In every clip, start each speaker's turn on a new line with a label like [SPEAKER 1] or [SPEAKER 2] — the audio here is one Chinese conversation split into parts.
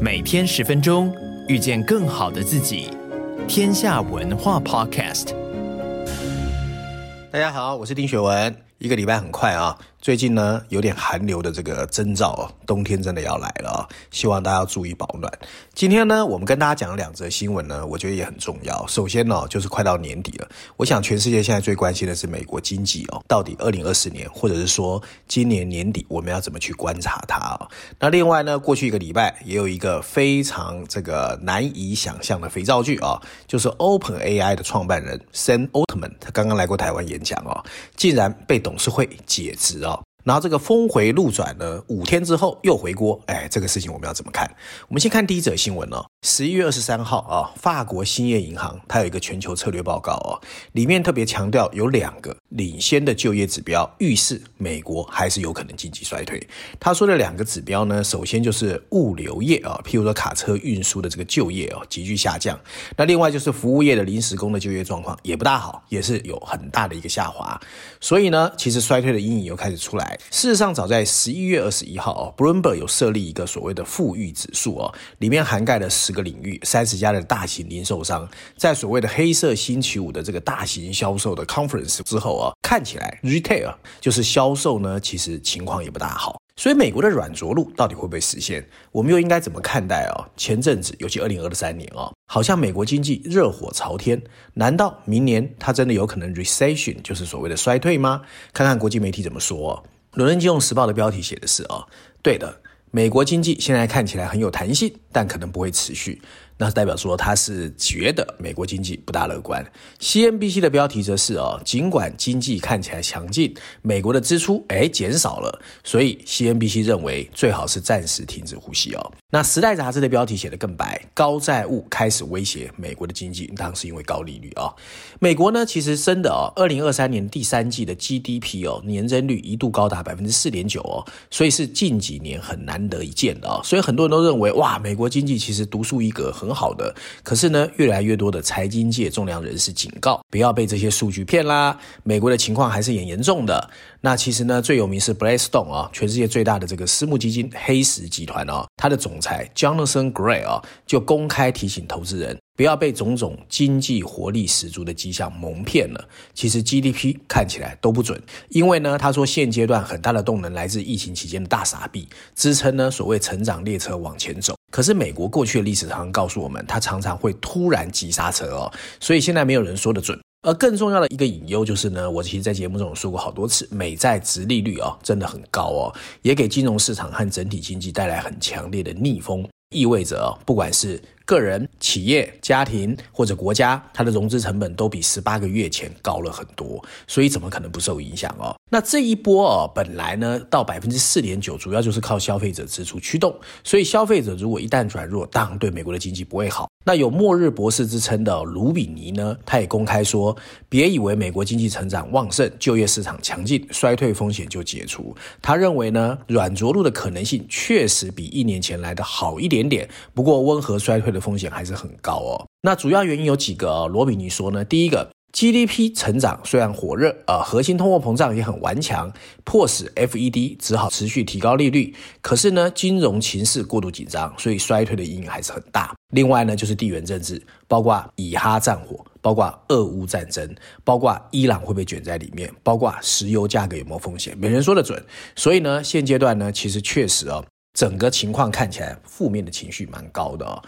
[SPEAKER 1] 每天十分钟，遇见更好的自己。天下文化 Podcast。
[SPEAKER 2] 大家好，我是丁雪文。一个礼拜很快啊。最近呢，有点寒流的这个征兆哦，冬天真的要来了啊！希望大家要注意保暖。今天呢，我们跟大家讲两则新闻呢，我觉得也很重要。首先呢，就是快到年底了，我想全世界现在最关心的是美国经济哦，到底二零二四年，或者是说今年年底，我们要怎么去观察它啊？那另外呢，过去一个礼拜也有一个非常这个难以想象的肥皂剧啊，就是 OpenAI 的创办人 Sam Altman，他刚刚来过台湾演讲哦，竟然被董事会解职哦。然后这个峰回路转呢，五天之后又回锅，哎，这个事情我们要怎么看？我们先看第一则新闻呢。十一月二十三号啊，法国兴业银行它有一个全球策略报告哦，里面特别强调有两个领先的就业指标，预示美国还是有可能经济衰退。他说的两个指标呢，首先就是物流业啊，譬如说卡车运输的这个就业哦，急剧下降。那另外就是服务业的临时工的就业状况也不大好，也是有很大的一个下滑。所以呢，其实衰退的阴影又开始出来。事实上，早在十一月二十一号哦，Bloomberg 有设立一个所谓的富裕指数哦，里面涵盖了十个领域、三十家的大型零售商，在所谓的黑色星期五的这个大型销售的 conference 之后啊，看起来 retail 就是销售呢，其实情况也不大好。所以美国的软着陆到底会不会实现？我们又应该怎么看待啊？前阵子，尤其二零二三年哦，好像美国经济热火朝天，难道明年它真的有可能 recession，就是所谓的衰退吗？看看国际媒体怎么说。《伦敦金融时报》的标题写的是：“哦，对的，美国经济现在看起来很有弹性，但可能不会持续。”那代表说他是觉得美国经济不大乐观。CNBC 的标题则是哦，尽管经济看起来强劲，美国的支出诶减少了，所以 CNBC 认为最好是暂时停止呼吸哦。那时代杂志的标题写得更白，高债务开始威胁美国的经济，当时因为高利率啊、哦。美国呢其实真的哦，二零二三年第三季的 GDP 哦年增率一度高达百分之四点九哦，所以是近几年很难得一见的哦。所以很多人都认为哇，美国经济其实独树一格很。很好的，可是呢，越来越多的财经界重量人士警告，不要被这些数据骗啦。美国的情况还是很严重的。那其实呢，最有名是 Blackstone 啊，全世界最大的这个私募基金黑石集团哦，它的总裁 Jonathan Gray 啊，就公开提醒投资人，不要被种种经济活力十足的迹象蒙骗了。其实 GDP 看起来都不准，因为呢，他说现阶段很大的动能来自疫情期间的大傻币，支撑呢所谓成长列车往前走。可是美国过去的历史常常告诉我们，它常常会突然急刹车哦，所以现在没有人说得准。而更重要的一个隐忧就是呢，我其实在节目中有说过好多次，美债殖利率哦真的很高哦，也给金融市场和整体经济带来很强烈的逆风，意味着哦，不管是个人、企业、家庭或者国家，它的融资成本都比十八个月前高了很多，所以怎么可能不受影响哦？那这一波哦，本来呢到百分之四点九，主要就是靠消费者支出驱动，所以消费者如果一旦转弱，当然对美国的经济不会好。那有末日博士之称的卢比尼呢，他也公开说，别以为美国经济成长旺盛、就业市场强劲、衰退风险就解除。他认为呢，软着陆的可能性确实比一年前来的好一点点，不过温和衰退的风险还是很高哦。那主要原因有几个哦，罗比尼说呢，第一个。GDP 成长虽然火热，呃，核心通货膨胀也很顽强，迫使 FED 只好持续提高利率。可是呢，金融情势过度紧张，所以衰退的阴影还是很大。另外呢，就是地缘政治，包括以哈战火，包括俄乌战争，包括伊朗会被卷在里面，包括石油价格有没有风险，没人说得准。所以呢，现阶段呢，其实确实哦，整个情况看起来负面的情绪蛮高的哦。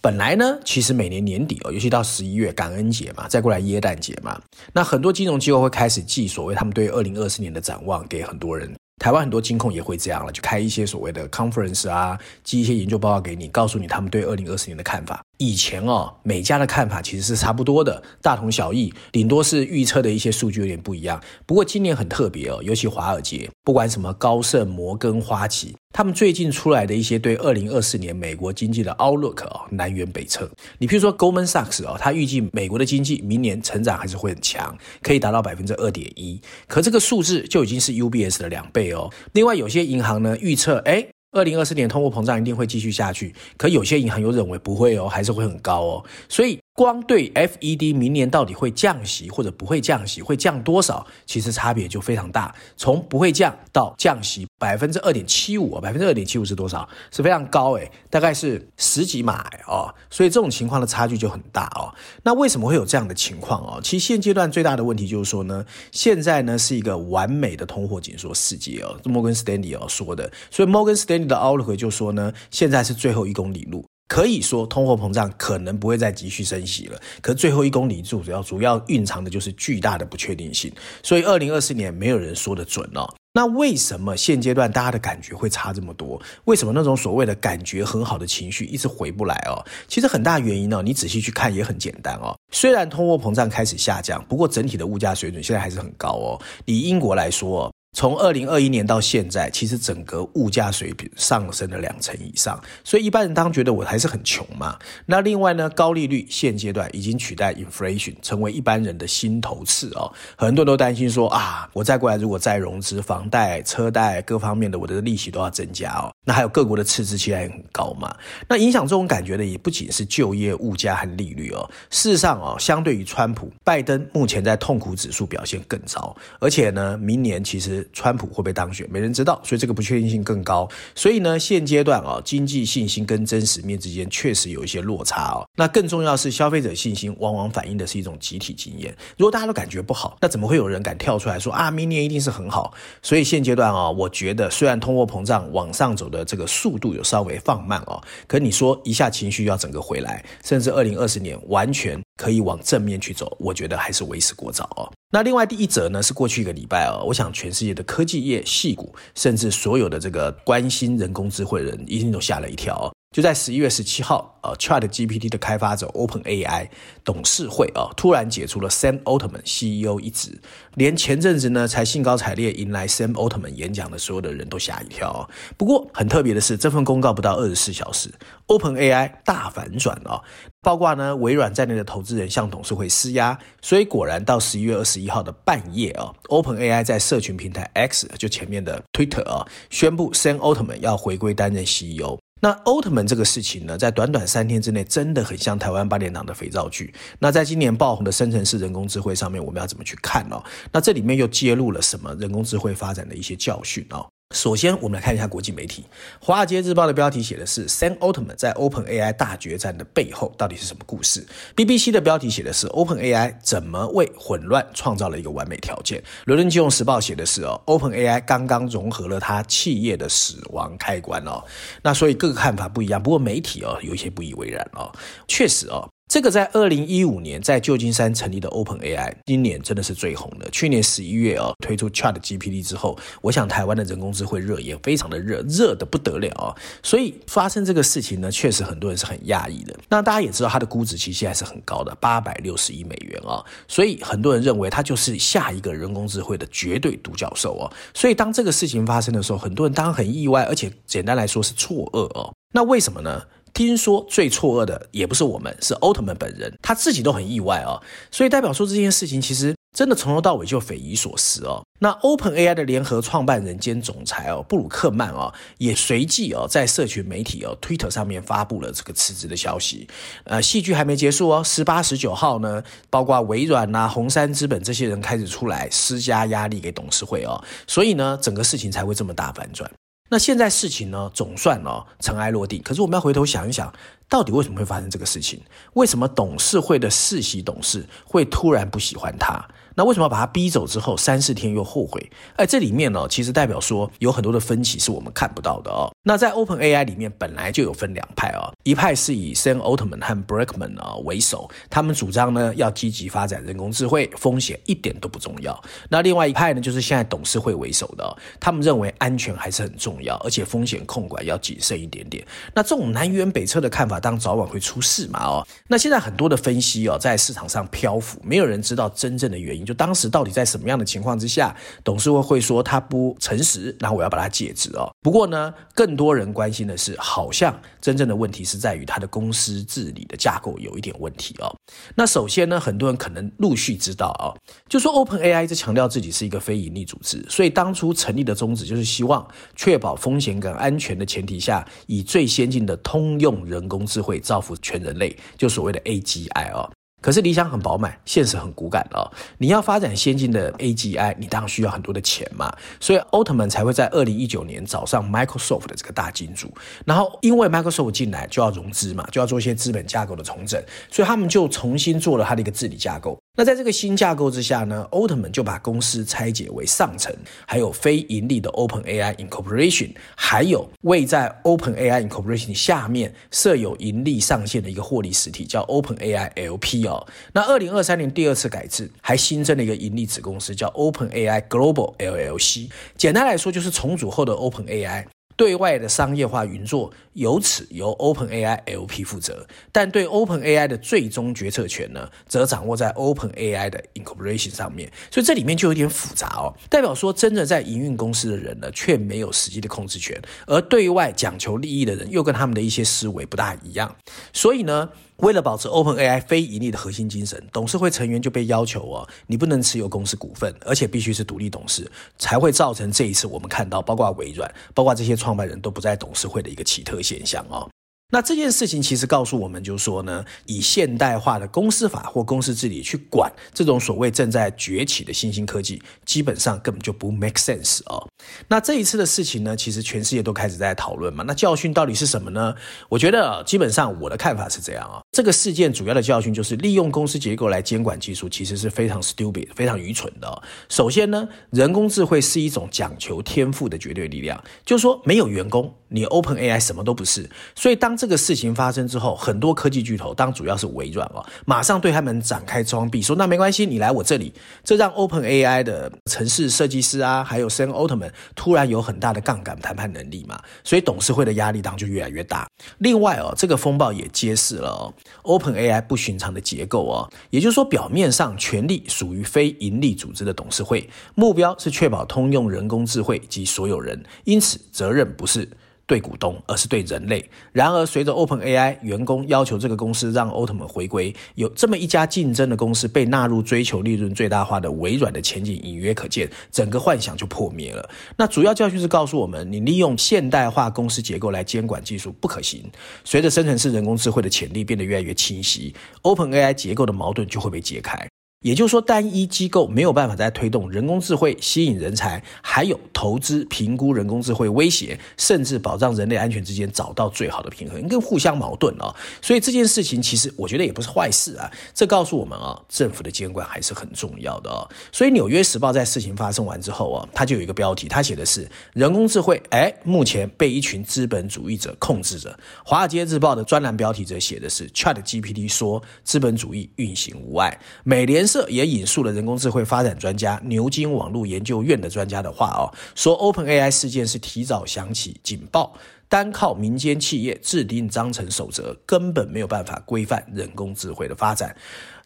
[SPEAKER 2] 本来呢，其实每年年底哦，尤其到十一月感恩节嘛，再过来耶诞节嘛，那很多金融机构会开始寄所谓他们对二零二四年的展望给很多人。台湾很多金控也会这样了，就开一些所谓的 conference 啊，寄一些研究报告给你，告诉你他们对二零二四年的看法。以前哦，每家的看法其实是差不多的，大同小异，顶多是预测的一些数据有点不一样。不过今年很特别哦，尤其华尔街，不管什么高盛、摩根、花旗，他们最近出来的一些对二零二四年美国经济的 outlook 哦，南辕北辙。你譬如说 Goldman Sachs 哦，他预计美国的经济明年成长还是会很强，可以达到百分之二点一，可这个数字就已经是 UBS 的两倍哦。另外有些银行呢预测，哎。二零二四年通货膨胀一定会继续下去，可有些银行又认为不会哦，还是会很高哦，所以。光对 FED 明年到底会降息或者不会降息，会降多少，其实差别就非常大。从不会降到降息百分之二点七五，百分之二点七五是多少？是非常高诶，大概是十几码哦。所以这种情况的差距就很大哦。那为什么会有这样的情况哦？其实现阶段最大的问题就是说呢，现在呢是一个完美的通货紧缩世界哦，摩根斯丹利哦说的。所以摩根斯丹利的 outlook 就说呢，现在是最后一公里路。可以说，通货膨胀可能不会再继续升息了。可最后一公里数主要主要蕴藏的就是巨大的不确定性。所以，二零二四年没有人说得准哦。那为什么现阶段大家的感觉会差这么多？为什么那种所谓的感觉很好的情绪一直回不来哦？其实很大原因呢，你仔细去看也很简单哦。虽然通货膨胀开始下降，不过整体的物价水准现在还是很高哦。以英国来说。从二零二一年到现在，其实整个物价水平上升了两成以上，所以一般人当然觉得我还是很穷嘛。那另外呢，高利率现阶段已经取代 inflation 成为一般人的心头刺哦。很多人都担心说啊，我再过来如果再融资，房贷、车贷各方面的我的利息都要增加哦。那还有各国的赤字期还很高嘛。那影响这种感觉的也不仅是就业、物价和利率哦。事实上哦，相对于川普，拜登目前在痛苦指数表现更糟，而且呢，明年其实。川普会不会当选？没人知道，所以这个不确定性更高。所以呢，现阶段啊，经济信心跟真实面之间确实有一些落差哦。那更重要是，消费者信心往往反映的是一种集体经验。如果大家都感觉不好，那怎么会有人敢跳出来说啊，明年一定是很好？所以现阶段啊，我觉得虽然通货膨胀往上走的这个速度有稍微放慢哦，可你说一下情绪要整个回来，甚至二零二十年完全可以往正面去走，我觉得还是为时过早哦。那另外第一则呢，是过去一个礼拜哦，我想全世界的科技业、戏股，甚至所有的这个关心人工智慧的人，一定都吓了一跳哦。就在十一月十七号，呃，ChatGPT 的开发者 OpenAI 董事会啊，突然解除了 Sam Altman CEO 一职，连前阵子呢才兴高采烈迎来 Sam Altman 演讲的所有的人都吓一跳哦。不过很特别的是，这份公告不到二十四小时，OpenAI 大反转哦，包括呢微软在内的投资人向董事会施压，所以果然到十一月二十一号的半夜啊，OpenAI 在社群平台 X 就前面的 Twitter 啊，宣布 Sam Altman 要回归担任 CEO。那奥特曼这个事情呢，在短短三天之内，真的很像台湾八点档的肥皂剧。那在今年爆红的生成式人工智慧上面，我们要怎么去看呢？那这里面又揭露了什么人工智慧发展的一些教训哦？首先，我们来看一下国际媒体，《华尔街日报》的标题写的是 Sam Altman 在 OpenAI 大决战的背后到底是什么故事？BBC 的标题写的是 OpenAI 怎么为混乱创造了一个完美条件？《伦敦金融时报》写的是哦，OpenAI 刚刚融合了它企业的死亡开关哦。那所以各个看法不一样，不过媒体哦有一些不以为然哦，确实哦。这个在二零一五年在旧金山成立的 OpenAI，今年真的是最红的。去年十一月哦，推出 ChatGPT 之后，我想台湾的人工智慧热也非常的热，热得不得了啊！所以发生这个事情呢，确实很多人是很讶异的。那大家也知道，它的估值其实还是很高的，八百六十亿美元啊！所以很多人认为它就是下一个人工智慧的绝对独角兽哦。所以当这个事情发生的时候，很多人当然很意外，而且简单来说是错愕哦。那为什么呢？听说最错愕的也不是我们，是奥特曼本人，他自己都很意外哦，所以代表说这件事情其实真的从头到尾就匪夷所思哦。那 OpenAI 的联合创办人兼总裁哦，布鲁克曼哦，也随即哦在社群媒体哦 Twitter 上面发布了这个辞职的消息。呃，戏剧还没结束哦，十八、十九号呢，包括微软呐、红杉资本这些人开始出来施加压力给董事会哦，所以呢，整个事情才会这么大反转。那现在事情呢，总算呢尘埃落定。可是我们要回头想一想，到底为什么会发生这个事情？为什么董事会的世袭董事会突然不喜欢他？那为什么要把他逼走之后三四天又后悔？哎，这里面呢，其实代表说有很多的分歧是我们看不到的哦。那在 OpenAI 里面本来就有分两派哦，一派是以 Sam Altman 和 Brackman 啊为首，他们主张呢要积极发展人工智慧，风险一点都不重要。那另外一派呢，就是现在董事会为首的，他们认为安全还是很重要，而且风险控管要谨慎一点点。那这种南辕北辙的看法。当早晚会出事嘛哦。那现在很多的分析哦，在市场上漂浮，没有人知道真正的原因。就当时到底在什么样的情况之下，董事会会说他不诚实，然后我要把他解职哦。不过呢，更多人关心的是，好像真正的问题是在于他的公司治理的架构有一点问题哦。那首先呢，很多人可能陆续知道哦，就说 OpenAI 一直强调自己是一个非营利组织，所以当初成立的宗旨就是希望确保风险跟安全的前提下，以最先进的通用人工智慧造福全人类，就所谓的 AGI 哦。可是理想很饱满，现实很骨感哦。你要发展先进的 AGI，你当然需要很多的钱嘛。所以奥特曼才会在二零一九年找上 Microsoft 的这个大金主。然后因为 Microsoft 进来就要融资嘛，就要做一些资本架构的重整，所以他们就重新做了他的一个治理架构。那在这个新架构之下呢，奥特曼就把公司拆解为上层，还有非盈利的 OpenAI Incorporation，还有位在 OpenAI Incorporation 下面设有盈利上限的一个获利实体，叫 OpenAI LP 哦。那二零二三年第二次改制，还新增了一个盈利子公司，叫 OpenAI Global LLC。简单来说，就是重组后的 OpenAI。对外的商业化运作由此由 OpenAI LP 负责，但对 OpenAI 的最终决策权呢，则掌握在 OpenAI 的 Incorporation 上面。所以这里面就有点复杂哦，代表说真的在营运公司的人呢，却没有实际的控制权，而对外讲求利益的人，又跟他们的一些思维不大一样。所以呢，为了保持 OpenAI 非盈利的核心精神，董事会成员就被要求哦，你不能持有公司股份，而且必须是独立董事，才会造成这一次我们看到，包括微软，包括这些创办人都不在董事会的一个奇特现象哦。那这件事情其实告诉我们，就是说呢，以现代化的公司法或公司治理去管这种所谓正在崛起的新兴科技，基本上根本就不 make sense 哦。那这一次的事情呢，其实全世界都开始在讨论嘛。那教训到底是什么呢？我觉得基本上我的看法是这样啊。这个事件主要的教训就是，利用公司结构来监管技术，其实是非常 stupid、非常愚蠢的。首先呢，人工智慧是一种讲求天赋的绝对力量，就是说没有员工，你 OpenAI 什么都不是。所以当这个事情发生之后，很多科技巨头，当主要是微软哦，马上对他们展开装逼，说那没关系，你来我这里。这让 OpenAI 的城市设计师啊，还有 Sam Altman 突然有很大的杠杆谈判能力嘛，所以董事会的压力当就越来越大。另外哦，这个风暴也揭示了哦，OpenAI 不寻常的结构哦，也就是说，表面上权力属于非盈利组织的董事会，目标是确保通用人工智慧及所有人，因此责任不是。对股东，而是对人类。然而，随着 OpenAI 员工要求这个公司让奥特曼回归，有这么一家竞争的公司被纳入追求利润最大化的微软的前景隐约可见，整个幻想就破灭了。那主要教训是告诉我们，你利用现代化公司结构来监管技术不可行。随着生成式人工智慧的潜力变得越来越清晰，OpenAI 结构的矛盾就会被解开。也就是说，单一机构没有办法在推动人工智慧、吸引人才，还有投资、评估人工智慧威胁，甚至保障人类安全之间找到最好的平衡，跟互相矛盾哦。所以这件事情其实我觉得也不是坏事啊。这告诉我们啊，政府的监管还是很重要的哦。所以《纽约时报》在事情发生完之后啊，它就有一个标题，它写的是人工智慧，哎，目前被一群资本主义者控制着。《华尔街日报》的专栏标题则写的是 ChatGPT 说资本主义运行无碍。美联社也引述了人工智慧发展专家牛津网络研究院的专家的话哦，说 OpenAI 事件是提早响起警报，单靠民间企业制定章程守则根本没有办法规范人工智慧的发展。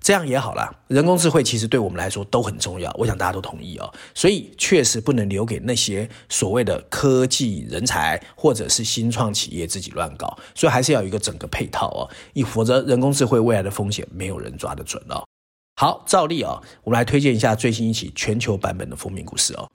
[SPEAKER 2] 这样也好啦，人工智慧其实对我们来说都很重要，我想大家都同意哦。所以确实不能留给那些所谓的科技人才或者是新创企业自己乱搞，所以还是要有一个整个配套哦，以否则人工智慧未来的风险没有人抓得准哦。好，照例、哦，我们来推荐一下最新一期全球版本的封面故事哦。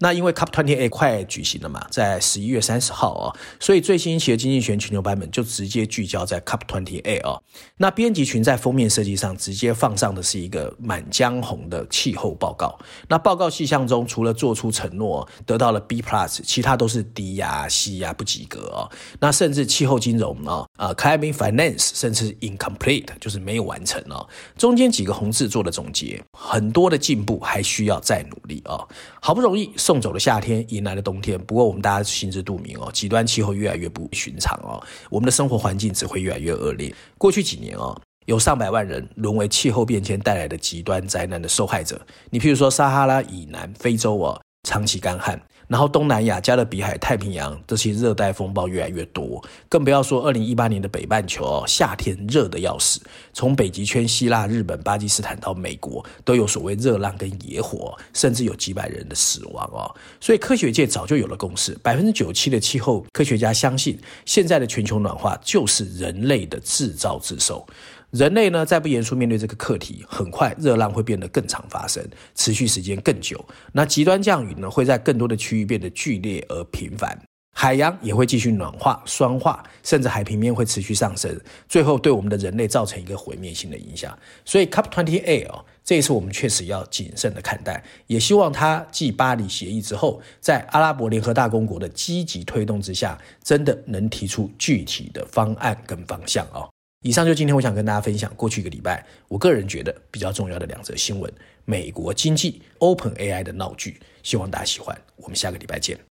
[SPEAKER 2] 那因为 COP28 快举行了嘛，在十一月三十号、哦，所以最新一期的经济学全球版本就直接聚焦在 COP28 哦。那编辑群在封面设计上直接放上的是一个《满江红》的气候报告。那报告细项中，除了做出承诺得到了 B plus，其他都是低呀、C 呀不及格哦。那甚至气候金融啊、呃、Climate Finance 甚至 Incomplete 就是没有完成哦。中间几个红字做了总结，很多的进步还需要再努力哦。好不容易送走了夏天，迎来了冬天。不过我们大家心知肚明哦，极端气候越来越不寻常哦，我们的生活环境只会越来越恶劣。过去几年哦，有上百万人沦为气候变迁带来的极端灾难的受害者。你譬如说撒哈拉以南非洲哦，长期干旱，然后东南亚、加勒比海、太平洋这些热带风暴越来越多，更不要说二零一八年的北半球哦，夏天热得要死，从北极圈、希腊、日本、巴基斯坦到美国，都有所谓热浪跟野火，甚至有几百人的死亡哦。所以科学界早就有了共识，百分之九七的气候科学家相信，现在的全球暖化就是人类的自造自受。人类呢，再不严肃面对这个课题，很快热浪会变得更常发生，持续时间更久。那极端降雨呢，会在更多的区域变得剧烈而频繁。海洋也会继续暖化、酸化，甚至海平面会持续上升，最后对我们的人类造成一个毁灭性的影响。所以，COP28 哦，这一次我们确实要谨慎的看待，也希望它继巴黎协议之后，在阿拉伯联合大公国的积极推动之下，真的能提出具体的方案跟方向哦。以上就今天我想跟大家分享过去一个礼拜，我个人觉得比较重要的两则新闻：美国经济、OpenAI 的闹剧。希望大家喜欢，我们下个礼拜见。